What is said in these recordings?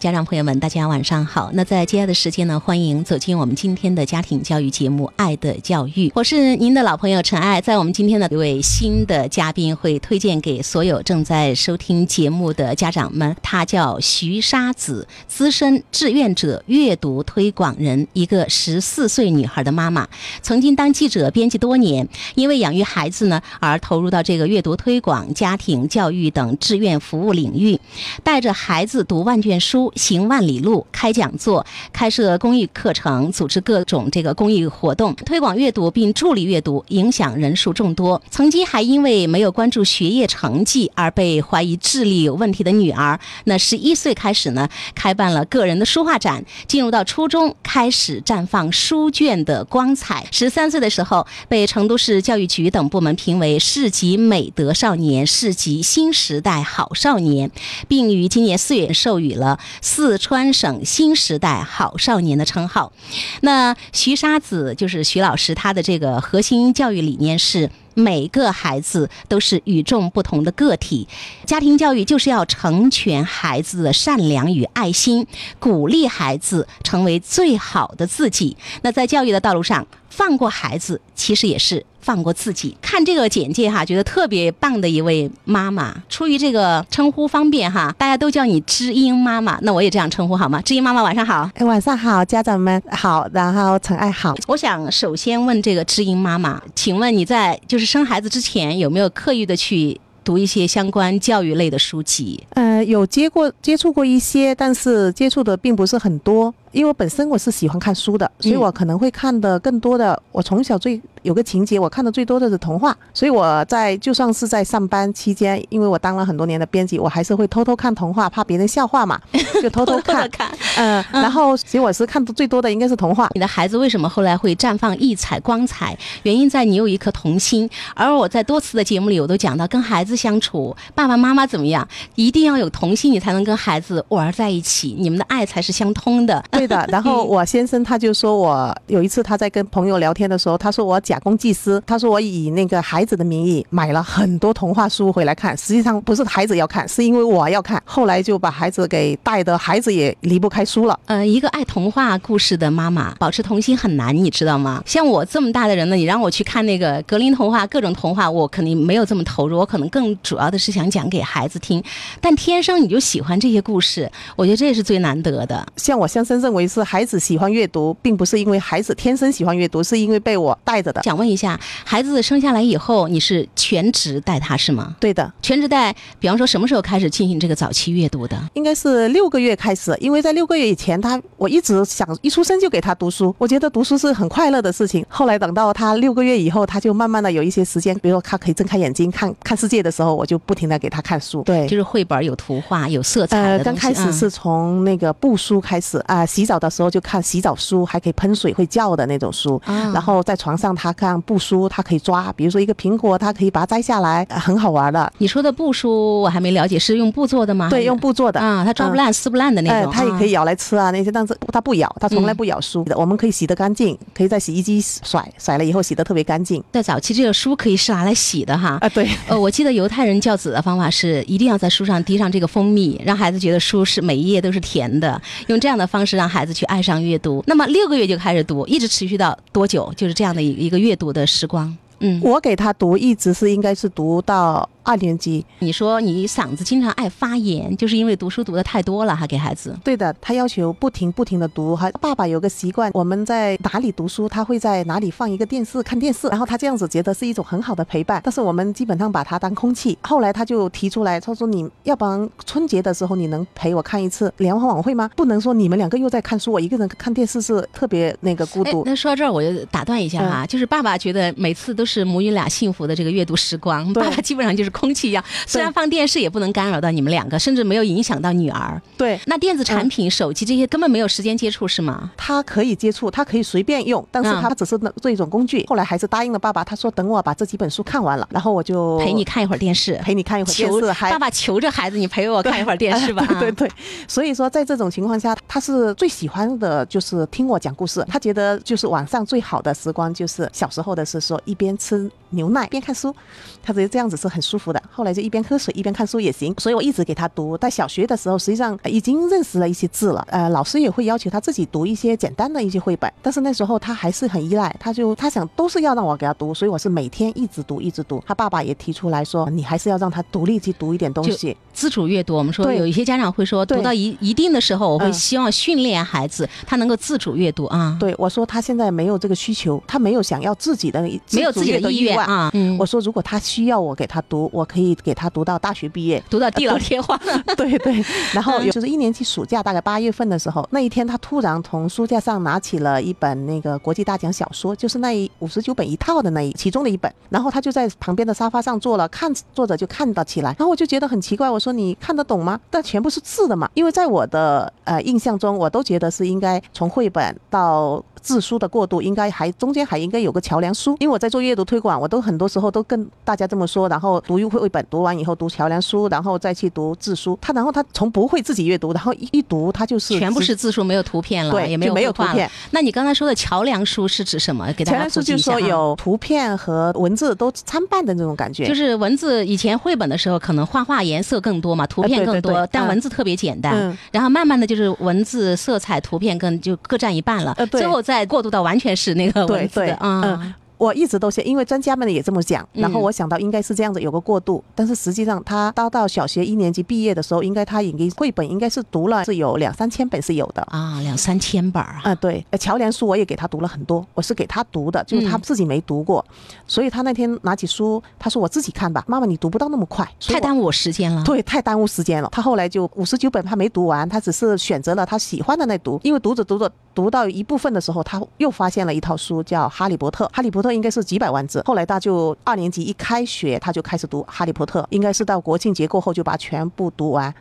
家长朋友们，大家晚上好。那在接下来的时间呢，欢迎走进我们今天的家庭教育节目《爱的教育》，我是您的老朋友陈爱。在我们今天的一位新的嘉宾，会推荐给所有正在收听节目的家长们。他叫徐沙子，资深志愿者、阅读推广人，一个十四岁女孩的妈妈，曾经当记者、编辑多年，因为养育孩子呢，而投入到这个阅读推广、家庭教育等志愿服务领域，带着孩子读万卷书。行万里路，开讲座，开设公益课程，组织各种这个公益活动，推广阅读并助力阅读，影响人数众多。曾经还因为没有关注学业成绩而被怀疑智力有问题的女儿，那十一岁开始呢，开办了个人的书画展。进入到初中，开始绽放书卷的光彩。十三岁的时候，被成都市教育局等部门评为市级美德少年、市级新时代好少年，并于今年四月授予了。四川省新时代好少年的称号，那徐沙子就是徐老师，他的这个核心教育理念是每个孩子都是与众不同的个体，家庭教育就是要成全孩子的善良与爱心，鼓励孩子成为最好的自己。那在教育的道路上，放过孩子，其实也是。放过自己，看这个简介哈，觉得特别棒的一位妈妈。出于这个称呼方便哈，大家都叫你知音妈妈，那我也这样称呼好吗？知音妈妈晚上好，哎，晚上好，家长们好，然后陈爱好。我想首先问这个知音妈妈，请问你在就是生孩子之前有没有刻意的去？读一些相关教育类的书籍，呃，有接过接触过一些，但是接触的并不是很多。因为我本身我是喜欢看书的，所以我可能会看的更多的。我从小最有个情节，我看的最多的是童话。所以我在就算是在上班期间，因为我当了很多年的编辑，我还是会偷偷看童话，怕别人笑话嘛，就偷偷看。看嗯，然后其实我是看的最多的应该是童话。你的孩子为什么后来会绽放异彩光彩？原因在你有一颗童心。而我在多次的节目里，我都讲到跟孩子。相处，爸爸妈妈怎么样？一定要有童心，你才能跟孩子玩在一起，你们的爱才是相通的。对的。然后我先生他就说我有一次他在跟朋友聊天的时候，他说我假公济私，他说我以那个孩子的名义买了很多童话书回来看，实际上不是孩子要看，是因为我要看。后来就把孩子给带的，孩子也离不开书了。呃，一个爱童话故事的妈妈，保持童心很难，你知道吗？像我这么大的人呢，你让我去看那个格林童话、各种童话，我肯定没有这么投入，我可能更。主要的是想讲给孩子听，但天生你就喜欢这些故事，我觉得这也是最难得的。像我先生认为是孩子喜欢阅读，并不是因为孩子天生喜欢阅读，是因为被我带着的。想问一下，孩子生下来以后，你是全职带他是吗？对的，全职带。比方说，什么时候开始进行这个早期阅读的？应该是六个月开始，因为在六个月以前，他我一直想一出生就给他读书，我觉得读书是很快乐的事情。后来等到他六个月以后，他就慢慢的有一些时间，比如说他可以睁开眼睛看看世界的时候。我就不停的给他看书，对，就是绘本有图画有色彩呃，刚开始是从那个布书开始啊，洗澡的时候就看洗澡书，还可以喷水会叫的那种书。然后在床上他看布书，它可以抓，比如说一个苹果，它可以把它摘下来，很好玩的。你说的布书我还没了解，是用布做的吗？对，用布做的啊，它抓不烂、撕不烂的那种。它也可以咬来吃啊那些，但是它不咬，它从来不咬书的。我们可以洗得干净，可以在洗衣机甩甩了以后洗得特别干净。在早期这个书可以是拿来洗的哈。啊，对。呃，我记得犹太人教子的方法是一定要在书上滴上这个蜂蜜，让孩子觉得书是每一页都是甜的，用这样的方式让孩子去爱上阅读。那么六个月就开始读，一直持续到多久？就是这样的一一个阅读的时光。嗯，我给他读一直是应该是读到。二年级，你说你嗓子经常爱发炎，就是因为读书读的太多了哈，给孩子。对的，他要求不停不停的读。哈爸爸有个习惯，我们在哪里读书，他会在哪里放一个电视看电视，然后他这样子觉得是一种很好的陪伴。但是我们基本上把他当空气。后来他就提出来，他说你要不然春节的时候你能陪我看一次联欢晚会吗？不能说你们两个又在看书，我一个人看电视是特别那个孤独。那说到这儿我就打断一下哈，就是爸爸觉得每次都是母女俩幸福的这个阅读时光，爸爸基本上就是。空气一样，虽然放电视也不能干扰到你们两个，甚至没有影响到女儿。对，那电子产品、手机这些根本没有时间接触，是吗？他可以接触，他可以随便用，但是他只是做一种工具。后来还是答应了爸爸，他说等我把这几本书看完了，然后我就陪你看一会儿电视，陪你看一会儿电视。爸爸求着孩子，你陪我看一会儿电视吧。对 对，所以说在这种情况下，他是最喜欢的就是听我讲故事。他觉得就是晚上最好的时光就是小时候的是说一边吃牛奶边看书，他觉得这样子是很舒服。服的。后来就一边喝水一边看书也行，所以我一直给他读。在小学的时候，实际上已经认识了一些字了。呃，老师也会要求他自己读一些简单的一些绘本，但是那时候他还是很依赖，他就他想都是要让我给他读，所以我是每天一直读一直读。他爸爸也提出来说，你还是要让他独立去读一点东西，自主阅读。我们说对有一些家长会说，读到一一定的时候，我会嗯希望训练孩子他能够自主阅读啊，对我说他现在没有这个需求，他没有想要自己的没有自己的意愿。啊。嗯，我说如果他需要我给他读，我可以给他读到大学毕业。读到地老天荒。对对，然后就是一年级暑假，大概八月份的时候，那一天他突然从书架上拿起了一本那个国际大奖小说，就是那一五十九本一套的那一其中的一本，然后他就在旁边的沙发上坐了，看作者就看到起来，然后我就觉得很奇怪，我说你看得懂吗？但全部是字的嘛，因为在我的呃印象中，我都觉得是应该从绘本到。字书的过渡应该还中间还应该有个桥梁书，因为我在做阅读推广，我都很多时候都跟大家这么说，然后读一绘本读完以后读桥梁书，然后再去读字书。他然后他从不会自己阅读，然后一一读他就是全部是字书，没有图片了，对也没有图片。那你刚才说的桥梁书是指什么？给大桥家桥梁书就是说有图片和文字都参半的那种感觉，就是文字，以前绘本的时候可能画画颜色更多嘛，图片更多，对对嗯但文字特别简单。嗯然后慢慢的就是文字、色彩、图片更就各占一半了，呃对最后再过渡到完全是那个对文字啊。嗯我一直都是因为专家们也这么讲，然后嗯我想到应该是这样子有个过渡，但是实际上他到到小学一年级毕业的时候，应该他已经绘本应该是读了是有两三千本是有的。啊，两三千本儿啊，啊、对，呃桥梁书我也给他读了很多，我是给他读的，就是他嗯自己没读过，所以他那天拿起书，他说我自己看吧，妈妈你读不到那么快，太耽误我时间了。对，太耽误时间了。他后来就五十九本他没读完，他只是选择了他喜欢的那读，因为读着读着读到一部分的时候，他又发现了一套书叫《哈利波特》，《哈利波特》应该是几百万字。后来他就二年级一开学，他就开始读《哈利波特》，应该是到国庆节过后就把全部读完。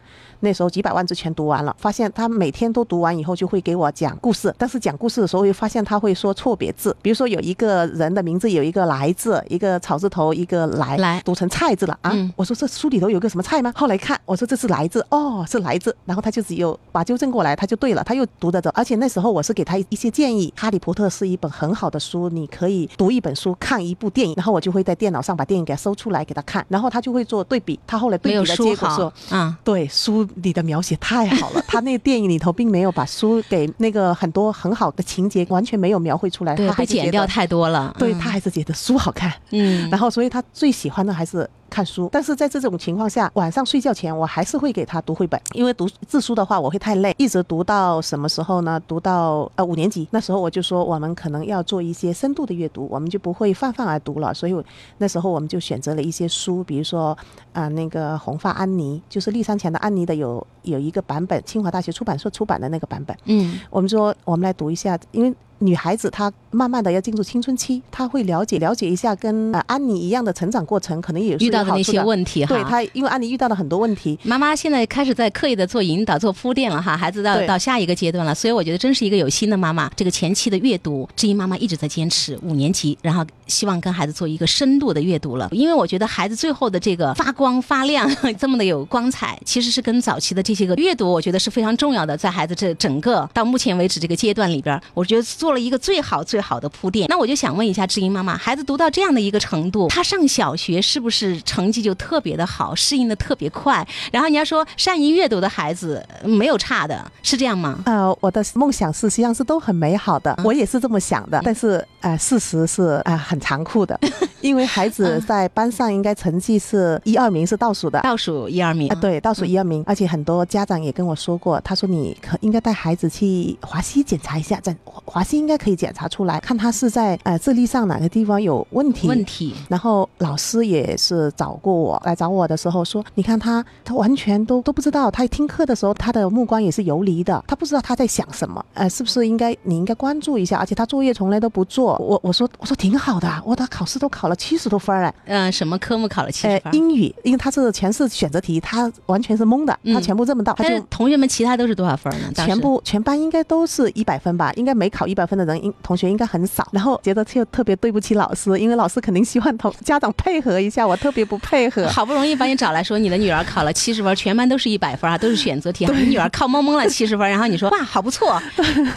那时候几百万字全读完了，发现他每天都读完以后就会给我讲故事，但是讲故事的时候又发现他会说错别字，比如说有一个人的名字有一个来字，一个草字头，一个来，来读成菜字了啊！嗯我说这书里头有个什么菜吗？后来看，我说这是来字，哦，是来字，然后他就只有把纠正过来，他就对了，他又读得着。而且那时候我是给他一些建议，《哈利波特》是一本很好的书，你可以读一本书，看一部电影，然后我就会在电脑上把电影给他搜出来给他看，然后他就会做对比。他后来对比的结果说。啊，对书里的描写太好了，他那个电影里头并没有把书给那个很多很好的情节完全没有描绘出来，对，他还被剪掉太多了。对嗯他还是觉得书好看。嗯，然后，所以他最喜欢的还是看书。但是在这种情况下，晚上睡觉前我还是会给他读绘本，因为读字书的话我会太累，一直读到什么时候呢？读到呃五年级，那时候我就说我们可能要做一些深度的阅读，我们就不会泛泛而读了。所以那时候我们就选择了一些书，比如说啊、那个红发安妮，就是立山前的安妮的有有一个版本，清华大学出版社出版的那个版本。嗯，我们说，我们来读一下，因为女孩子她慢慢的要进入青春期，她会了解了解一下跟呃安妮一样的成长过程，可能也是遇到的那些。问题哈。对她，因为安妮遇到了很多问题，妈妈现在开始在刻意的做引导、做铺垫了哈，孩子到到下一个阶段了，所以我觉得真是一个有心的妈妈。这个前期的阅读，知音妈妈一直在坚持五年级，然后希望跟孩子做一个深度的阅读了。因为我觉得孩子最后的这个发光发亮，这么的有光彩，其实是跟早期的这些个阅读，我觉得是非常重要的，在孩子这整个到目前为止这个阶段里边，我觉得做了一个最好最好的铺垫。那我就想问一下知音妈妈，孩子读到这样的一个程度，他上小学是不是成绩就特别的好，适应的特别快？然后你要说善于阅读的孩子呃没有差的，是这样吗？呃，我的梦想是实际上是都很美好的，嗯我也是这么想的，但是呃，事实是呃很残酷的，因为孩子嗯在班上应该成绩是一二名是倒数的。倒数一二名啊，，对，倒数一二名，而且很多家长也跟我说过，他说你可应该带孩子去华西检查一下，在华华西应该可以检查出来，看他是在呃智力上哪个地方有问题。问题然后老师也是找过我来找我的时候说，你看他，他完全都都不知道，他听课的时候他的目光也是游离的，他不知道他在想什么，呃，是不是应该你应该关注一下？而且他作业从来都不做，我我说我说挺好的啊，我他考试都考了七十多分儿哎，嗯、什么科目考了七十呃，英语，因为他是全是选择题，他完全是懵的，嗯他全部认不到，他但是就同学们其他都是多少分呢？全部全班应该都是一百分吧，应该没考一百分的人应同学应该很少，然后觉得就特别对不起老师，因为老师肯定希望同 家长配合一下，我特别不配合。好不容易把你找来说，你的女儿考了七十分，全班都是一百分啊，都是选择题，你女儿靠蒙蒙了七十分，然后你说 哇，好不错，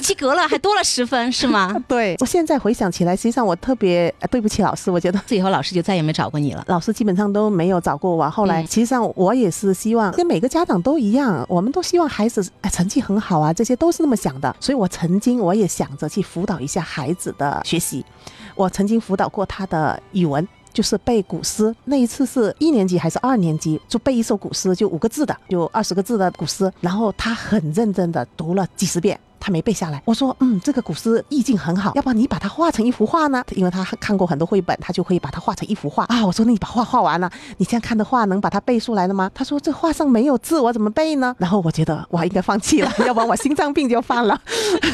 及格了，还多了十分，是吗？对，我现在回想起来，实际上我特别对不起老师，我觉得这以后老师就再也没找过你了，老师基本上都没有找过我。后来其，实际上我也是希望跟每个家长都一样，我们都希望孩子哎成绩很好啊，这些都是那么想的。所以我曾经我也想着去辅导一下孩子的学习，我曾经辅导过他的语文。就是背古诗，那一次是一年级还是二年级，就背一首古诗，就五个字的，就二十个字的古诗，然后他很认真的读了几十遍。他没背下来，我说，嗯，这个古诗意境很好，要不然你把它画成一幅画呢？因为他看过很多绘本，他就可以把它画成一幅画啊。我说，那你把画画完了，你这样看的画能把它背出来了吗？他说，这画上没有字，我怎么背呢？然后我觉得我应该放弃了，要不然我心脏病就犯了。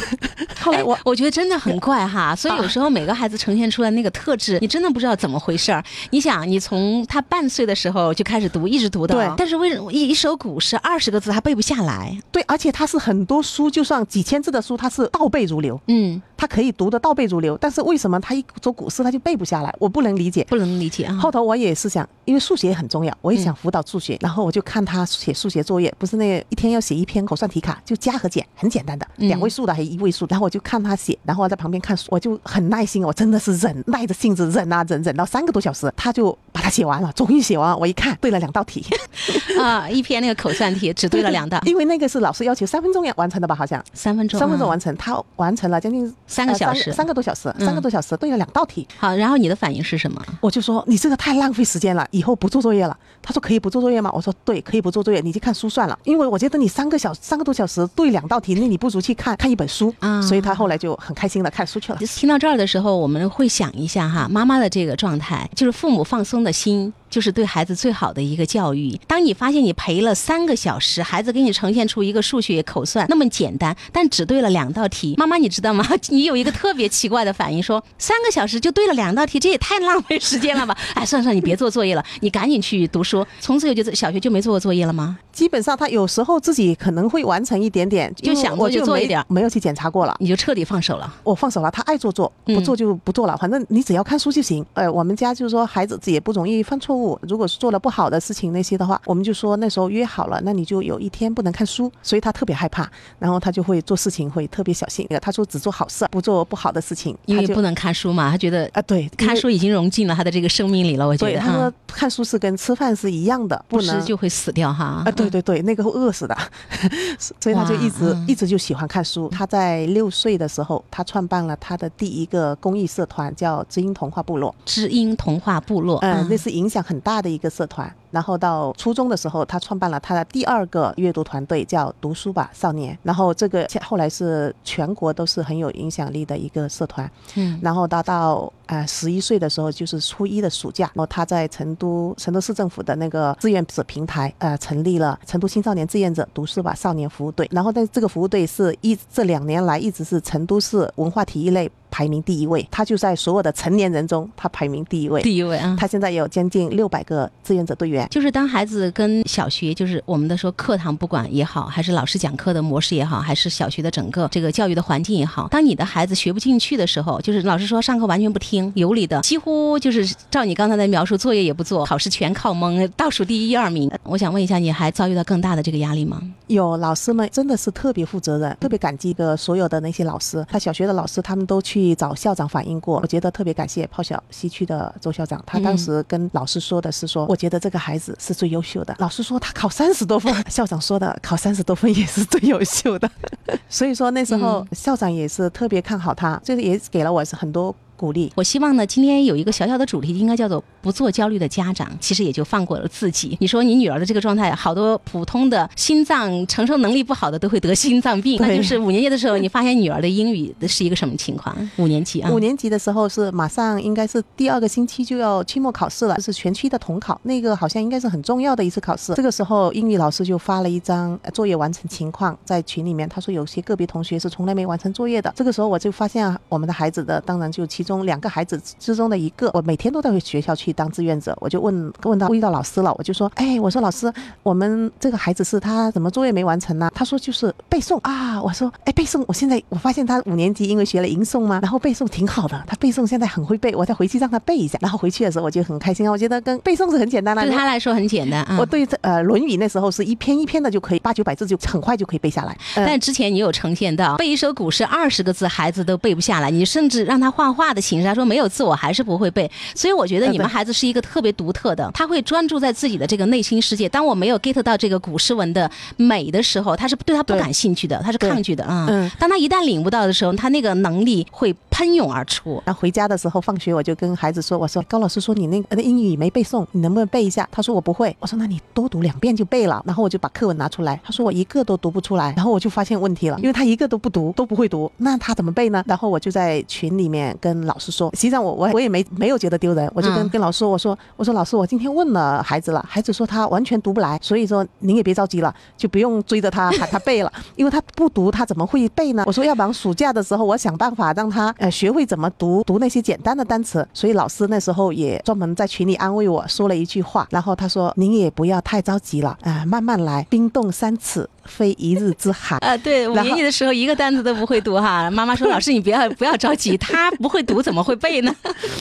后来我 我觉得真的很怪哈，所以有时候每个孩子呈现出来那个特质，你真的不知道怎么回事儿。你想，你从他半岁的时候就开始读，一直读的，但是为什么一一首古诗二十个字他背不下来？对，而且他是很多书，就算几千。字的书他是倒背如流，嗯，他可以读得倒背如流，但是为什么他一做古诗他就背不下来？我不能理解，不能理解啊。后头我也是想，因为数学也很重要，我也想辅导数学，然后我就看他写数学作业，不是那一天要写一篇口算题卡，就加和减，很简单的，两位数的还是一位数，然后我就看他写，然后我在旁边看书，我就很耐心，我真的是忍耐着性子忍啊忍，忍到三个多小时，他就把它写完了，终于写完，我一看对了两道题，啊，一篇那个口算题只对了两道，因为那个是老师要求三分钟要完成的吧，好像三分钟。三分钟完成，他完成了将近三个小时，三个多小时，三个多小时对了两道题。好，然后你的反应是什么？我就说你这个太浪费时间了，以后不做作业了。他说可以不做作业吗？我说对，可以不做作业，你去看书算了。因为我觉得你三个小三个多小时对两道题，那你不如去看看一本书啊。所以他后来就很开心的看书去了。听到这儿的时候，我们会想一下哈，妈妈的这个状态，就是父母放松的心。就是对孩子最好的一个教育。当你发现你陪了三个小时，孩子给你呈现出一个数学口算那么简单，但只对了两道题，妈妈你知道吗？你有一个特别奇怪的反应，说三个小时就对了两道题，这也太浪费时间了吧？哎，算了算了，你别做作业了，你赶紧去读书。从此以后就小学就没做过作业了吗？基本上他有时候自己可能会完成一点点，就想过就做一点，没有去检查过了，你就彻底放手了。我放手了，他爱做做，不做就不做了，反正你只要看书就行。呃，我们家就是说孩子也不容易犯错误，如果是做了。不好的事情那些的话，我们就说那时候约好了，那你就有一天不能看书，所以他特别害怕，然后他就会做事情会特别小心。他说只做好事，不做不好的事情，因为不能看书嘛，他觉得啊，对，看书已经融进了他的这个生命里了。我觉得他说看书是跟吃饭是一样的，不吃就会死掉哈。啊，对对对，那个会饿死的，所以他就一直一直就喜欢看书。他在六岁的时候，他创办了他的第一个公益社团，叫知音童话部落。知音童话部落，嗯，那是影响很大的一个社团。然后到初中的时候，他创办了他的第二个阅读团队，叫“读书吧少年”。然后这个后来是全国都是很有影响力的一个社团。嗯。然后到到呃十一岁的时候，就是初一的暑假，然后他在成都成都市政府的那个志愿者平台，呃，成立了成都青少年志愿者读书吧少年服务队。然后在这个服务队是一这两年来一直是成都市文化体育类。排名第一位，他就在所有的成年人中，他排名第一位。第一位啊！他现在有将近六百个志愿者队员。就是当孩子跟小学，就是我们的说课堂不管也好，还是老师讲课的模式也好，还是小学的整个这个教育的环境也好，当你的孩子学不进去的时候，就是老师说上课完全不听，有理的，几乎就是照你刚才的描述，作业也不做，考试全靠蒙，倒数第一二名。我想问一下，你还遭遇到更大的这个压力吗？有，老师们真的是特别负责任，特别感激的所有的那些老师。他小学的老师，他们都去找校长反映过，我觉得特别感谢泡小西区的周校长。他当时跟老师说的是说，我觉得这个孩子是最优秀的。老师说他考三十多分，校长说的考三十多分也是最优秀的。所以说那时候校长也是特别看好他，这个也给了我是很多。鼓励，我希望呢，今天有一个小小的主题，应该叫做“不做焦虑的家长”，其实也就放过了自己。你说你女儿的这个状态，好多普通的心脏承受能力不好的都会得心脏病。那就是五年级的时候，你发现女儿的英语是一个什么情况？五年级啊，五年级的时候是马上应该是第二个星期就要期末考试了，就是全区的统考，那个好像应该是很重要的一次考试。这个时候，英语老师就发了一张作业完成情况在群里面，他说有些个别同学是从来没完成作业的。这个时候我就发现我们的孩子的，当然就其中。两个孩子之中的一个，我每天都到学校去当志愿者，我就问问到遇到老师了，我就说，哎，我说老师，我们这个孩子是他怎么作业没完成呢？他说就是背诵啊，我说，哎，背诵，我现在我发现他五年级因为学了吟诵嘛，然后背诵挺好的，他背诵现在很会背，我再回去让他背一下，然后回去的时候我就很开心啊，我觉得跟背诵是很简单的，对他来说很简单啊。我对这呃《论语》那时候是一篇一篇的就可以八九百字就很快就可以背下来，但之前你有呈现到背一首古诗二十个字孩子都背不下来，你甚至让他画画的形式，他说没有字我还是不会背，所以我觉得你们孩子是一个特别独特的，他会专注在自己的这个内心世界。当我没有 get 到这个古诗文的美的时候，他是对他不感兴趣的，他是抗拒的啊。嗯，当他一旦领悟到的时候，他那个能力会喷涌而出。然后回家的时候放学我就跟孩子说，我说高老师说你那那英语没背诵，你能不能背一下？他说我不会。我说那你多读两遍就背了。然后我就把课文拿出来，他说我一个都读不出来。然后我就发现问题了，因为他一个都不读，都不会读，那他怎么背呢？然后我就在群里面跟老师说，实际上我我我也没没有觉得丢人，我就跟跟老师说，我说我说老师，我今天问了孩子了，孩子说他完全读不来，所以说您也别着急了，就不用追着他喊他背了，因为他不读他怎么会背呢？我说要不然暑假的时候我想办法让他学会怎么读读那些简单的单词，所以老师那时候也专门在群里安慰我说了一句话，然后他说您也不要太着急了啊，慢慢来，冰冻三尺。非一日之寒 啊！对，五年级的时候一个单词都不会读哈。妈妈说：“老师，你不要不要着急，他不会读怎么会背呢？”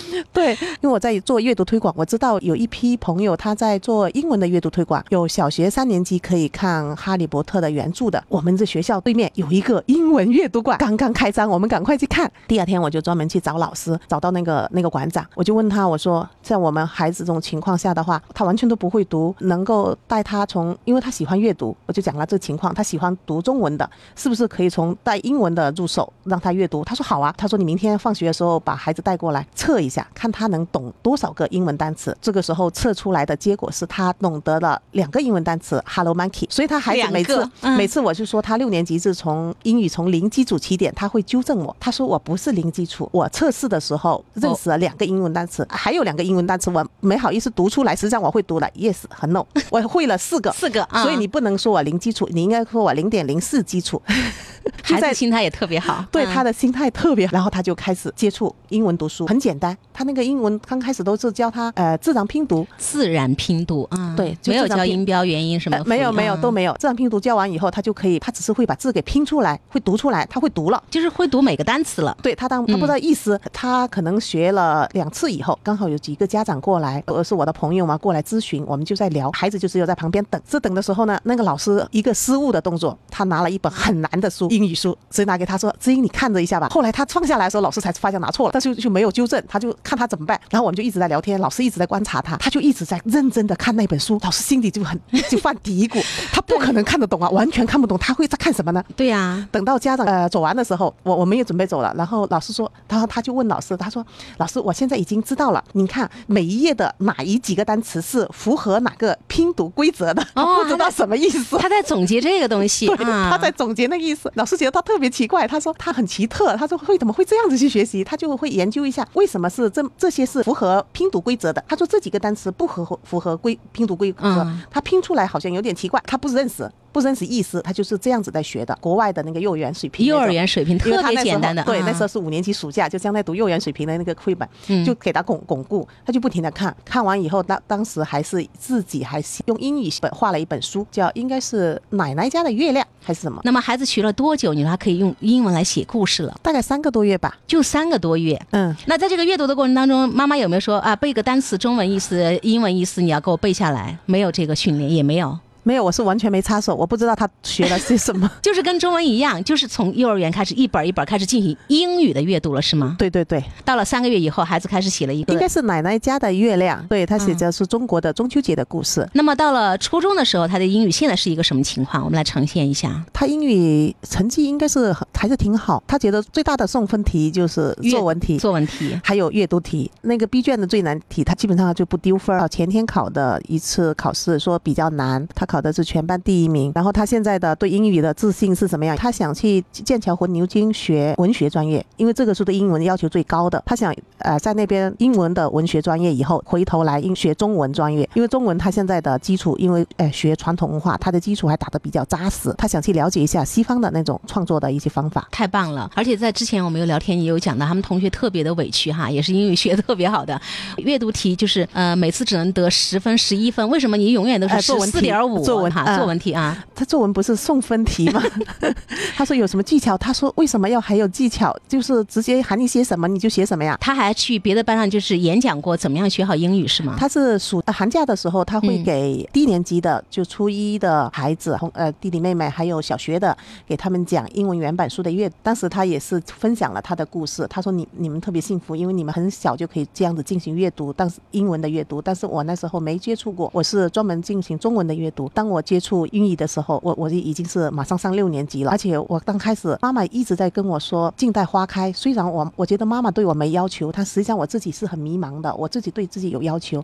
对，因为我在做阅读推广，我知道有一批朋友他在做英文的阅读推广，有小学三年级可以看《哈利波特》的原著的。我们这学校对面有一个英文阅读馆，刚刚开张，我们赶快去看。第二天我就专门去找老师，找到那个那个馆长，我就问他，我说在我们孩子这种情况下的话，他完全都不会读，能够带他从，因为他喜欢阅读，我就讲了这情况。他喜欢读中文的，是不是可以从带英文的入手让他阅读？他说好啊。他说你明天放学的时候把孩子带过来测一下，看他能懂多少个英文单词。这个时候测出来的结果是他懂得了两个英文单词 “hello monkey”。所以他孩子每次每次我就说他六年级是从英语从零基础起点，他会纠正我。他说我不是零基础，我测试的时候认识了两个英文单词，还有两个英文单词我没好意思读出来，实际上我会读了。Yes 和 No，我会了四个，四个。所以你不能说我零基础，你。应该说我零点零四基础，孩子心态也特别好，对他的心态特别，然后他就开始接触英文读书，很简单。他那个英文刚开始都是教他呃自然拼读，自然拼读啊，对，没有教音标、元音什么，没有没有都没有。自然拼读教完以后，他就可以，他只是会把字给拼出来，会读出来，他会读了，就是会读每个单词了。对他当他不知道意思，他可能学了两次以后，刚好有几个家长过来，呃是我的朋友嘛，过来咨询，我们就在聊，孩子就只有在旁边等。这等的时候呢，那个老师一个失误的动作。他拿了一本很难的书，英语书，直接拿给他说：“知音，你看着一下吧。”后来他放下来的时候，老师才发现拿错了，但是就没有纠正，他就看他怎么办。然后我们就一直在聊天，老师一直在观察他，他就一直在认真的看那本书。老师心里就很 就犯嘀咕，他不可能看得懂啊，完全看不懂，他会在看什么呢？对呀。等到家长呃走完的时候，我我们也准备走了，然后老师说，然后他就问老师，他说：“老师，我现在已经知道了，你看每一页的哪一几个单词是符合哪个拼读规则的？”哦，不知道什么意思。他在总结这个东西，他在总结。那个意思，老师觉得他特别奇怪。他说他很奇特，他说会怎么会这样子去学习？他就会研究一下为什么是这这些是符合拼读规则的。他说这几个单词不合符合规拼读规则，他拼出来好像有点奇怪，他不认识。不认识意思，他就是这样子在学的。国外的那个幼儿园水平，幼儿园水平特别简单的。对，那时候是五年级暑假，就将在读幼儿园水平的那个绘本，就给他巩巩固，他就不停的看。看完以后，当当时还是自己还是用英语本画了一本书，叫应该是奶奶家的月亮还是什么。那么孩子学了多久，你说他可以用英文来写故事了？大概三个多月吧，就三个多月。嗯，那在这个阅读的过程当中，妈妈有没有说啊，背个单词，中文意思、英文意思，你要给我背下来？没有这个训练，也没有。没有，我是完全没插手，我不知道他学了些什么。就是跟中文一样，就是从幼儿园开始一本一本开始进行英语的阅读了，是吗？对对对。到了三个月以后，孩子开始写了一个，应该是奶奶家的月亮。对他写的是中国的中秋节的故事。那么到了初中的时候，他的英语现在是一个什么情况？我们来呈现一下。他英语成绩应该是还是挺好。他觉得最大的送分题就是作文题，作文题还有阅读题。那个 B 卷的最难题，他基本上就不丢分儿。前天考的一次考试说比较难，他考。考的是全班第一名。然后他现在的对英语的自信是什么样？他想去剑桥和牛津学文学专业，因为这个是对英文要求最高的。他想呃在那边英文的文学专业以后回头来英学中文专业，因为中文他现在的基础，因为呃学传统文化，他的基础还打得比较扎实。他想去了解一下西方的那种创作的一些方法。太棒了！而且在之前我们有聊天，也有讲到他们同学特别的委屈哈，也是英语学的特别好的，阅读题就是呃每次只能得十分、十一分，为什么你永远都是十四点五？作文哈，作文题啊，他作文不是送分题吗？他说有什么技巧？他说为什么要还有技巧？就是直接喊你写什么你就写什么呀？他还去别的班上就是演讲过怎么样学好英语是吗？他是暑寒假的时候他会给低年级的就初一的孩子，呃弟弟妹妹还有小学的给他们讲英文原版书的阅。当时他也是分享了他的故事，他说你你们特别幸福，因为你们很小就可以这样子进行阅读，但是英文的阅读，但是我那时候没接触过，我是专门进行中文的阅读。当我接触英语的时候，我我就已经是马上上六年级了，而且我刚开始妈妈一直在跟我说静待花开。虽然我我觉得妈妈对我没要求，但实际上我自己是很迷茫的，我自己对自己有要求。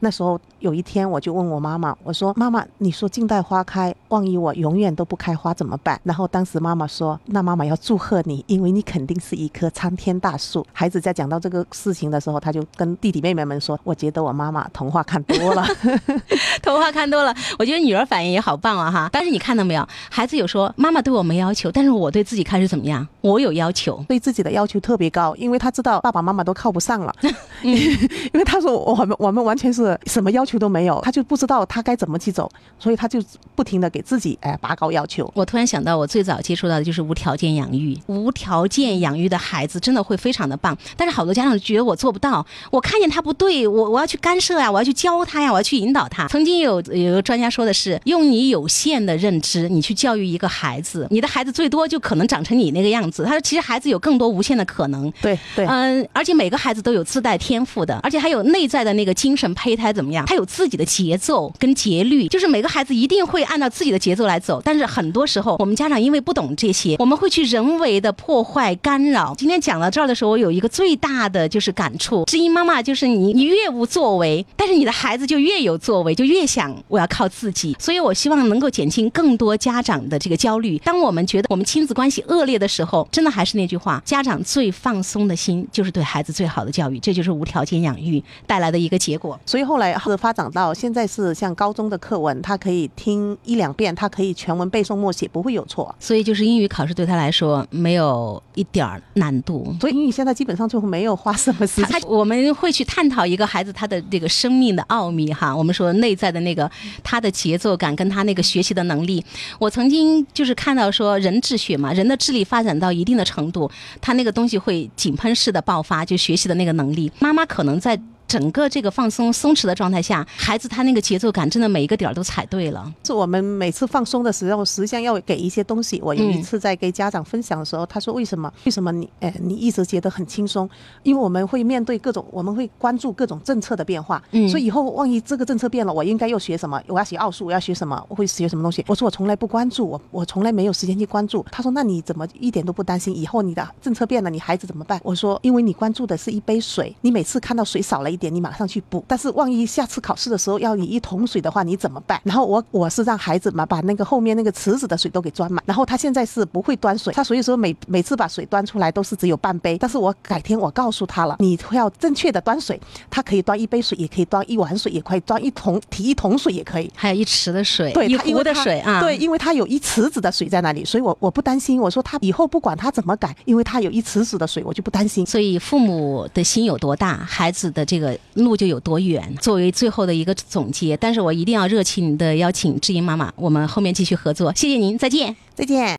那时候有一天我就问我妈妈，我说妈妈，你说静待花开，万一我永远都不开花怎么办？然后当时妈妈说，那妈妈要祝贺你，因为你肯定是一棵参天大树。孩子在讲到这个事情的时候，他就跟弟弟妹妹们说，我觉得我妈妈童话看多了，童话看多了。我觉得女儿反应也好棒啊哈！但是你看到没有，孩子有说妈妈对我没要求，但是我对自己开始怎么样？我有要求，对自己的要求特别高，因为他知道爸爸妈妈都靠不上了。因为他说我们我们完全是什么要求都没有，他就不知道他该怎么去走，所以他就不停的给自己哎拔高要求。我突然想到，我最早接触到的就是无条件养育，无条件养育的孩子真的会非常的棒。但是好多家长觉得我做不到，我看见他不对，我我要去干涉呀，我要去教他呀，我要去引导他。曾经有有个专家说的是，用你有限的认知，你去教育一个孩子，你的孩子最多就可能长成你那个样子。他说，其实孩子有更多无限的可能。对对，嗯，而且每个孩子都有自带天赋的，而且还有内在的那个精神胚胎怎么样？他有自己的节奏跟节律，就是每个孩子一定会按照自己的节奏来走。但是很多时候，我们家长因为不懂这些，我们会去人为的破坏干扰。今天讲到这儿的时候，我有一个最大的就是感触：知音妈妈就是你，你越无作为，但是你的孩子就越有作为，就越想我要靠自己。所以我希望能够减轻更多家长的这个焦虑。当我们觉得我们亲子关系恶劣的时候，真的还是那句话：家长最放松的心就是对孩子最好的教育。这就是无条件养育带来的一个结果。所以后来是发展到现在是像高中的课文，他可以听一两遍，他可以全文背诵默写，不会有错。所以就是英语考试对他来说没有一点儿难度。所以英语现在基本上就没有花什么时间。我们会去探讨一个孩子他的这个生命的奥秘哈。我们说内在的那个他的节奏感跟他那个学习的能力。我曾经就是看到说人智学嘛，人的智力发展到一定的程度，他那个东西会井喷式的爆发，就学习的那个能力。妈妈可能在。整个这个放松松弛的状态下，孩子他那个节奏感真的每一个点儿都踩对了。是我们每次放松的时候，实际上要给一些东西。我有一次在给家长分享的时候，他说：“为什么？为什么你哎，你一直觉得很轻松？因为我们会面对各种，我们会关注各种政策的变化。嗯，所以以后万一这个政策变了，我应该又学什么？我要学奥数，我要学什么？我会学什么东西？”我说：“我从来不关注，我我从来没有时间去关注。”他说：“那你怎么一点都不担心？以后你的政策变了，你孩子怎么办？”我说：“因为你关注的是一杯水，你每次看到水少了一点，你马上去补。”但是万一下次考试的时候要你一桶水的话，你怎么办？然后我我是让孩子嘛把那个后面那个池子的水都给装满。然后他现在是不会端水，他所以说每每次把水端出来都是只有半杯。但是我改天我告诉他了，你要正确的端水，他可以端一杯水，也可以端一碗水，也可以端一桶提一桶水也可以，还有一池的水，对，一壶的水啊，对，因为他有一池子的水在那里，所以我我不担心。我说他以后不管他怎么改，因为他有一池子的水，我就不担心。所以父母的心有多大，孩子的这路就有多远。作为最后的一个总结，但是我一定要热情的邀请知音妈妈，我们后面继续合作，谢谢您，再见，再见。